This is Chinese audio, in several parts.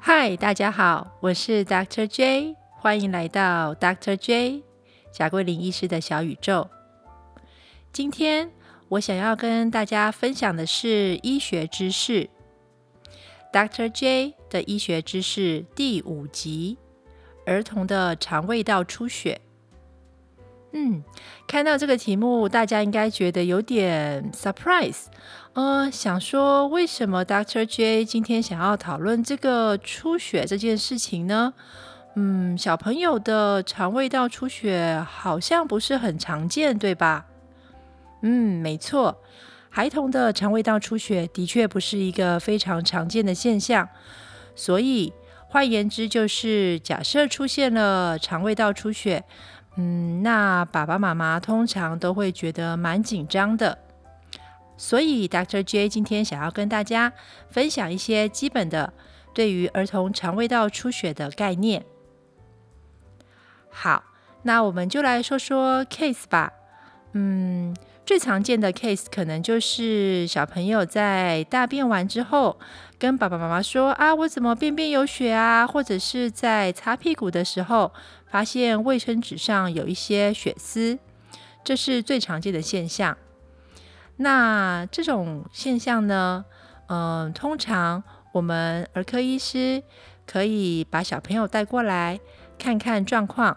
嗨，大家好，我是 Dr. J，欢迎来到 Dr. J 贾桂林医师的小宇宙。今天我想要跟大家分享的是医学知识，Dr. J 的医学知识第五集：儿童的肠胃道出血。嗯，看到这个题目，大家应该觉得有点 surprise，呃，想说为什么 Doctor J 今天想要讨论这个出血这件事情呢？嗯，小朋友的肠胃道出血好像不是很常见，对吧？嗯，没错，孩童的肠胃道出血的确不是一个非常常见的现象，所以换言之，就是假设出现了肠胃道出血。嗯，那爸爸妈妈通常都会觉得蛮紧张的，所以 Dr. J 今天想要跟大家分享一些基本的对于儿童肠胃道出血的概念。好，那我们就来说说 case 吧。嗯，最常见的 case 可能就是小朋友在大便完之后，跟爸爸妈妈说啊，我怎么便便有血啊？或者是在擦屁股的时候。发现卫生纸上有一些血丝，这是最常见的现象。那这种现象呢，嗯，通常我们儿科医师可以把小朋友带过来看看状况。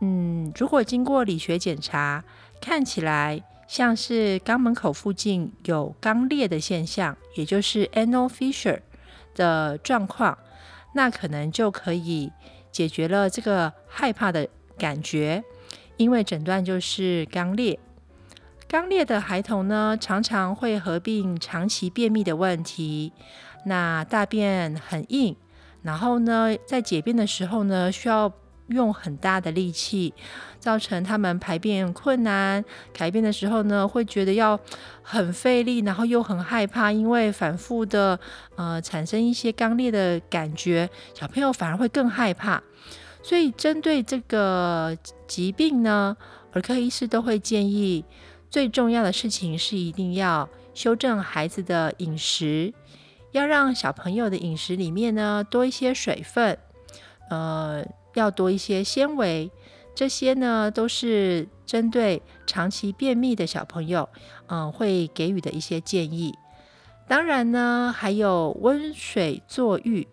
嗯，如果经过理学检查，看起来像是肛门口附近有肛裂的现象，也就是 anal fissure 的状况，那可能就可以。解决了这个害怕的感觉，因为诊断就是肛裂。肛裂的孩童呢，常常会合并长期便秘的问题，那大便很硬，然后呢，在解便的时候呢，需要。用很大的力气，造成他们排便困难。排便的时候呢，会觉得要很费力，然后又很害怕，因为反复的呃产生一些肛裂的感觉，小朋友反而会更害怕。所以针对这个疾病呢，儿科医师都会建议，最重要的事情是一定要修正孩子的饮食，要让小朋友的饮食里面呢多一些水分，呃。要多一些纤维，这些呢都是针对长期便秘的小朋友，嗯，会给予的一些建议。当然呢，还有温水坐浴，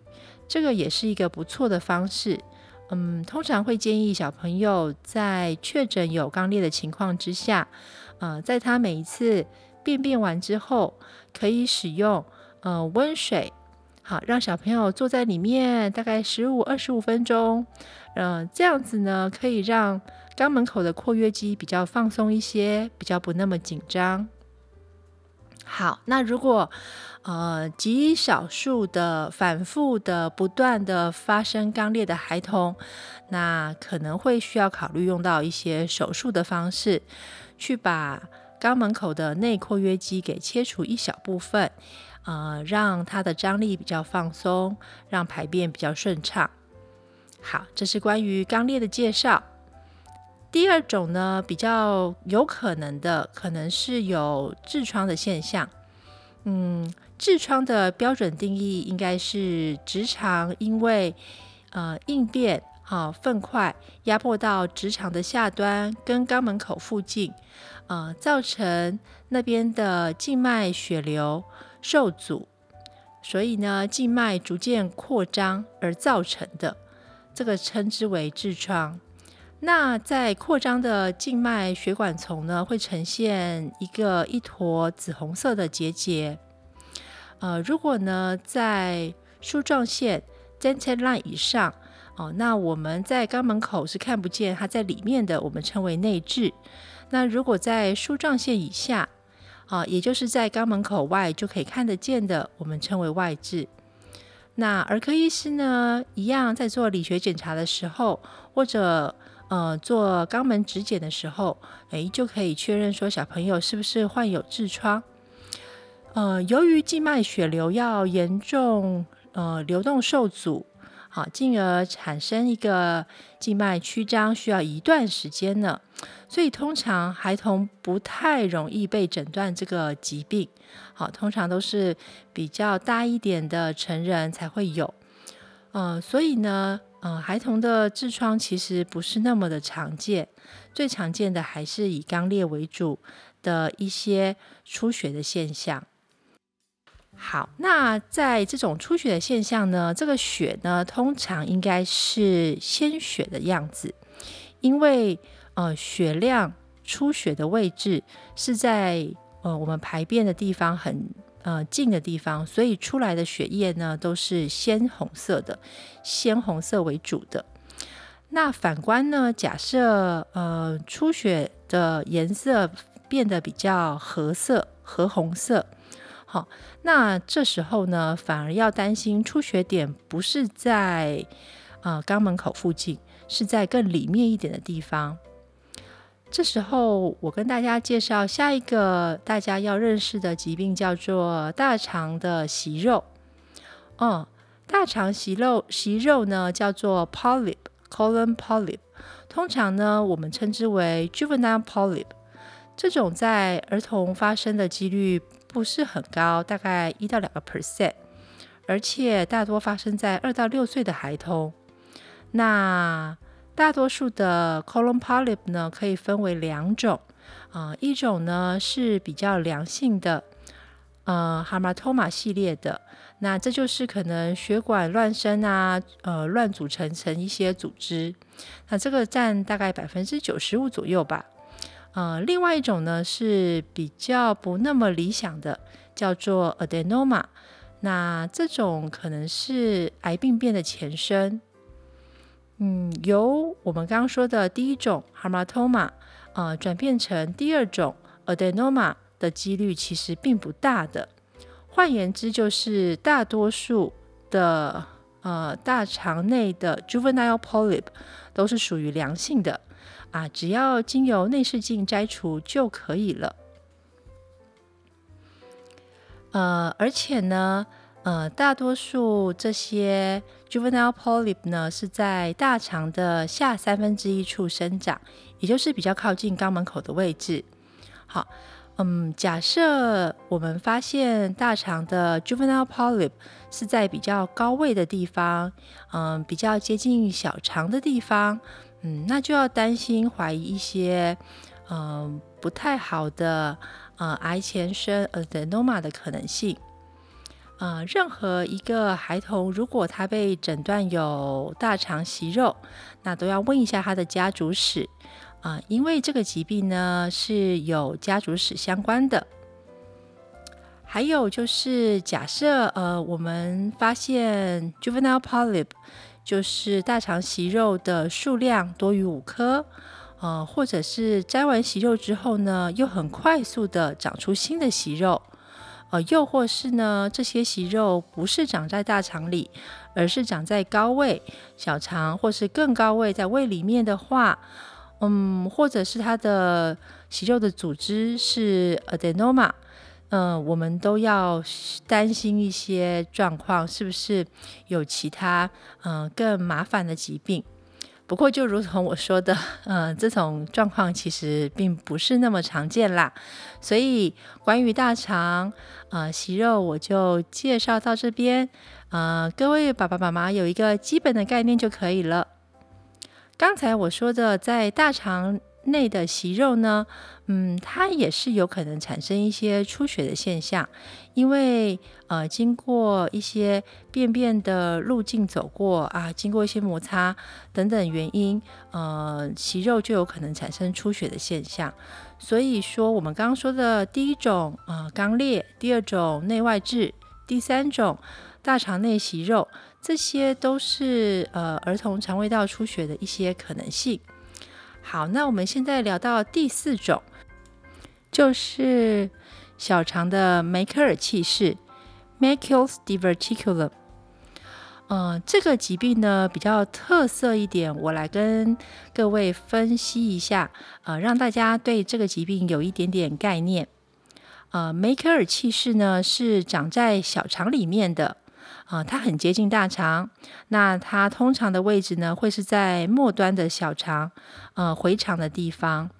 这个也是一个不错的方式。嗯，通常会建议小朋友在确诊有肛裂的情况之下，呃，在他每一次便便完之后，可以使用呃温水。好，让小朋友坐在里面，大概十五二十五分钟，嗯，这样子呢，可以让肛门口的括约肌比较放松一些，比较不那么紧张。好，那如果呃极少数的反复的不断的发生肛裂的孩童，那可能会需要考虑用到一些手术的方式，去把肛门口的内括约肌给切除一小部分。呃，让它的张力比较放松，让排便比较顺畅。好，这是关于肛裂的介绍。第二种呢，比较有可能的，可能是有痔疮的现象。嗯，痔疮的标准定义应该是直肠因为呃应便啊粪块压迫到直肠的下端跟肛门口附近，呃，造成那边的静脉血流。受阻，所以呢，静脉逐渐扩张而造成的，这个称之为痔疮。那在扩张的静脉血管丛呢，会呈现一个一坨紫红色的结节。呃，如果呢在梳状线 （dentate line） 以上，哦，那我们在肛门口是看不见它在里面的，我们称为内痔。那如果在梳状线以下，啊，也就是在肛门口外就可以看得见的，我们称为外痔。那儿科医师呢，一样在做理学检查的时候，或者呃做肛门指检的时候，诶，就可以确认说小朋友是不是患有痔疮。呃，由于静脉血流要严重呃流动受阻，好，进而产生一个静脉曲张，需要一段时间呢。所以通常孩童不太容易被诊断这个疾病，好，通常都是比较大一点的成人才会有。呃，所以呢，呃，孩童的痔疮其实不是那么的常见，最常见的还是以肛裂为主的一些出血的现象。好，那在这种出血的现象呢，这个血呢，通常应该是鲜血的样子，因为呃，血量出血的位置是在呃我们排便的地方很呃近的地方，所以出来的血液呢都是鲜红色的，鲜红色为主的。那反观呢，假设呃出血的颜色变得比较褐色、褐红色。好，那这时候呢，反而要担心出血点不是在呃肛门口附近，是在更里面一点的地方。这时候，我跟大家介绍下一个大家要认识的疾病，叫做大肠的息肉。嗯，大肠息肉息肉呢，叫做 polyp（colon polyp），通常呢，我们称之为 juvenile polyp。这种在儿童发生的几率。不是很高，大概一到两个 percent，而且大多发生在二到六岁的孩童。那大多数的 colon polyp 呢，可以分为两种啊，一种呢是比较良性的，呃，hamartoma 系列的，那这就是可能血管乱生啊，呃，乱组成成一些组织，那这个占大概百分之九十五左右吧。呃，另外一种呢是比较不那么理想的，叫做 adenoma。那这种可能是癌病变的前身。嗯，由我们刚刚说的第一种 h a m a t o m a 呃，转变成第二种 adenoma 的几率其实并不大的。换言之，就是大多数的呃大肠内的 juvenile polyp 都是属于良性的。啊，只要经由内视镜摘除就可以了。呃，而且呢，呃，大多数这些 juvenile polyp 呢是在大肠的下三分之一处生长，也就是比较靠近肛门口的位置。好，嗯，假设我们发现大肠的 juvenile polyp 是在比较高位的地方，嗯，比较接近小肠的地方。嗯，那就要担心怀疑一些，嗯，不太好的，呃，癌前生 adenoma 的可能性。呃，任何一个孩童，如果他被诊断有大肠息肉，那都要问一下他的家族史，啊，因为这个疾病呢是有家族史相关的。还有就是，假设呃，我们发现 juvenile polyp。就是大肠息肉的数量多于五颗，呃，或者是摘完息肉之后呢，又很快速的长出新的息肉，呃，又或是呢，这些息肉不是长在大肠里，而是长在高位小肠，或是更高位在胃里面的话，嗯，或者是它的息肉的组织是 adenoma。嗯，我们都要担心一些状况，是不是有其他嗯更麻烦的疾病？不过就如同我说的，嗯，这种状况其实并不是那么常见啦。所以关于大肠呃息肉，我就介绍到这边。呃，各位爸爸妈妈有一个基本的概念就可以了。刚才我说的在大肠。内的息肉呢，嗯，它也是有可能产生一些出血的现象，因为呃，经过一些便便的路径走过啊，经过一些摩擦等等原因，呃，息肉就有可能产生出血的现象。所以说，我们刚刚说的第一种啊，肛裂；第二种内外痔；第三种大肠内息肉，这些都是呃儿童肠胃道出血的一些可能性。好，那我们现在聊到第四种，就是小肠的梅克尔气室 （Macular diverticulum）。呃，这个疾病呢比较特色一点，我来跟各位分析一下，呃，让大家对这个疾病有一点点概念。呃，梅克尔气室呢是长在小肠里面的，呃，它很接近大肠。那它通常的位置呢，会是在末端的小肠，呃，回肠的地方。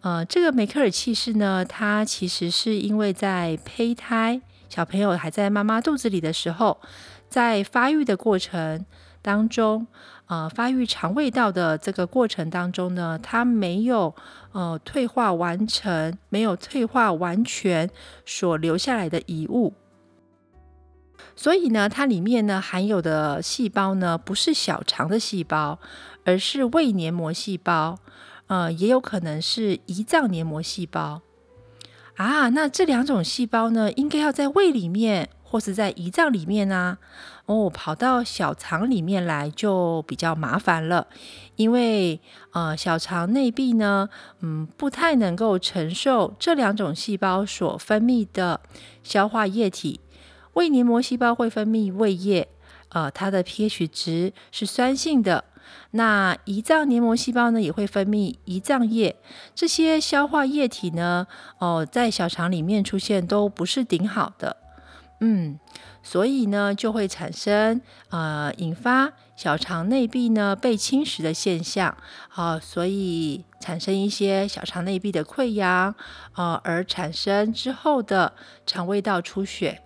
呃，这个梅克尔憩室呢，它其实是因为在胚胎小朋友还在妈妈肚子里的时候，在发育的过程当中，呃，发育肠胃道的这个过程当中呢，它没有呃退化完成，没有退化完全所留下来的遗物。所以呢，它里面呢含有的细胞呢，不是小肠的细胞，而是胃黏膜细胞，呃，也有可能是胰脏黏膜细胞啊。那这两种细胞呢，应该要在胃里面或是在胰脏里面啊。哦，跑到小肠里面来就比较麻烦了，因为呃，小肠内壁呢，嗯，不太能够承受这两种细胞所分泌的消化液体。胃黏膜细胞会分泌胃液，呃，它的 pH 值是酸性的。那胰脏黏膜细胞呢，也会分泌胰脏液。这些消化液体呢，哦，在小肠里面出现都不是顶好的，嗯，所以呢，就会产生呃，引发小肠内壁呢被侵蚀的现象，啊，所以产生一些小肠内壁的溃疡，呃，而产生之后的肠胃道出血。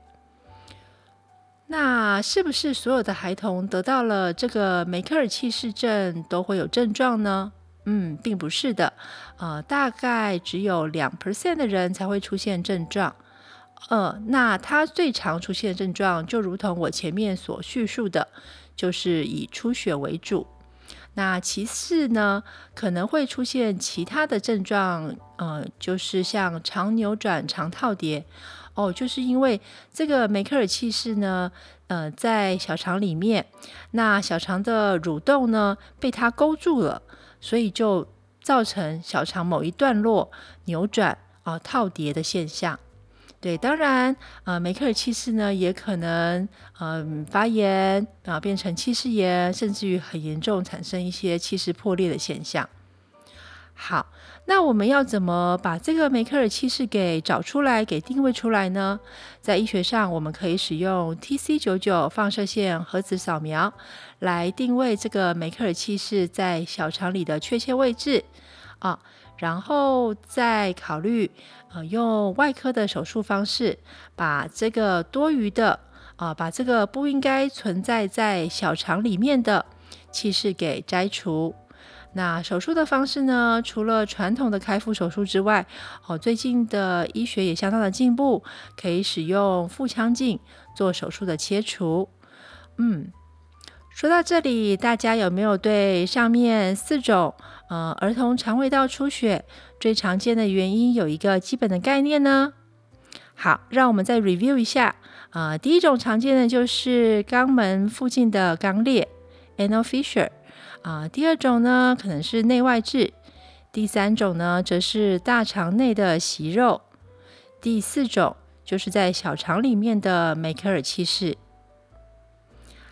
那是不是所有的孩童得到了这个梅克尔憩室症都会有症状呢？嗯，并不是的，呃，大概只有两 percent 的人才会出现症状。呃，那它最常出现的症状，就如同我前面所叙述的，就是以出血为主。那其次呢，可能会出现其他的症状，呃，就是像肠扭转、肠套叠。哦，就是因为这个梅克尔憩室呢，呃，在小肠里面，那小肠的蠕动呢被它勾住了，所以就造成小肠某一段落扭转啊套叠的现象。对，当然，呃，梅克尔憩室呢也可能嗯发炎啊，变成憩室炎，甚至于很严重，产生一些憩室破裂的现象。好。那我们要怎么把这个梅克尔憩室给找出来、给定位出来呢？在医学上，我们可以使用 TC 九九放射线核子扫描来定位这个梅克尔憩室在小肠里的确切位置啊，然后再考虑呃用外科的手术方式把这个多余的啊，把这个不应该存在在小肠里面的憩室给摘除。那手术的方式呢？除了传统的开腹手术之外，哦，最近的医学也相当的进步，可以使用腹腔镜做手术的切除。嗯，说到这里，大家有没有对上面四种呃儿童肠胃道出血最常见的原因有一个基本的概念呢？好，让我们再 review 一下。呃，第一种常见的就是肛门附近的肛裂 （anal fissure）。啊，第二种呢可能是内外痔，第三种呢则是大肠内的息肉，第四种就是在小肠里面的梅克尔憩室。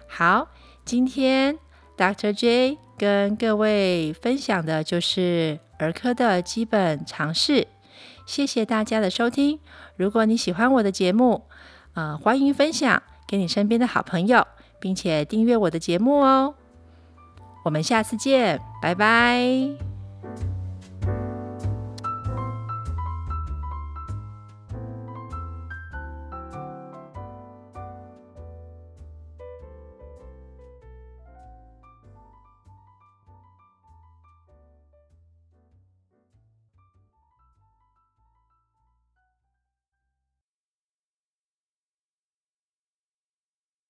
好，今天 Dr. J 跟各位分享的就是儿科的基本常识，谢谢大家的收听。如果你喜欢我的节目，呃，欢迎分享给你身边的好朋友，并且订阅我的节目哦。我们下次见，拜拜。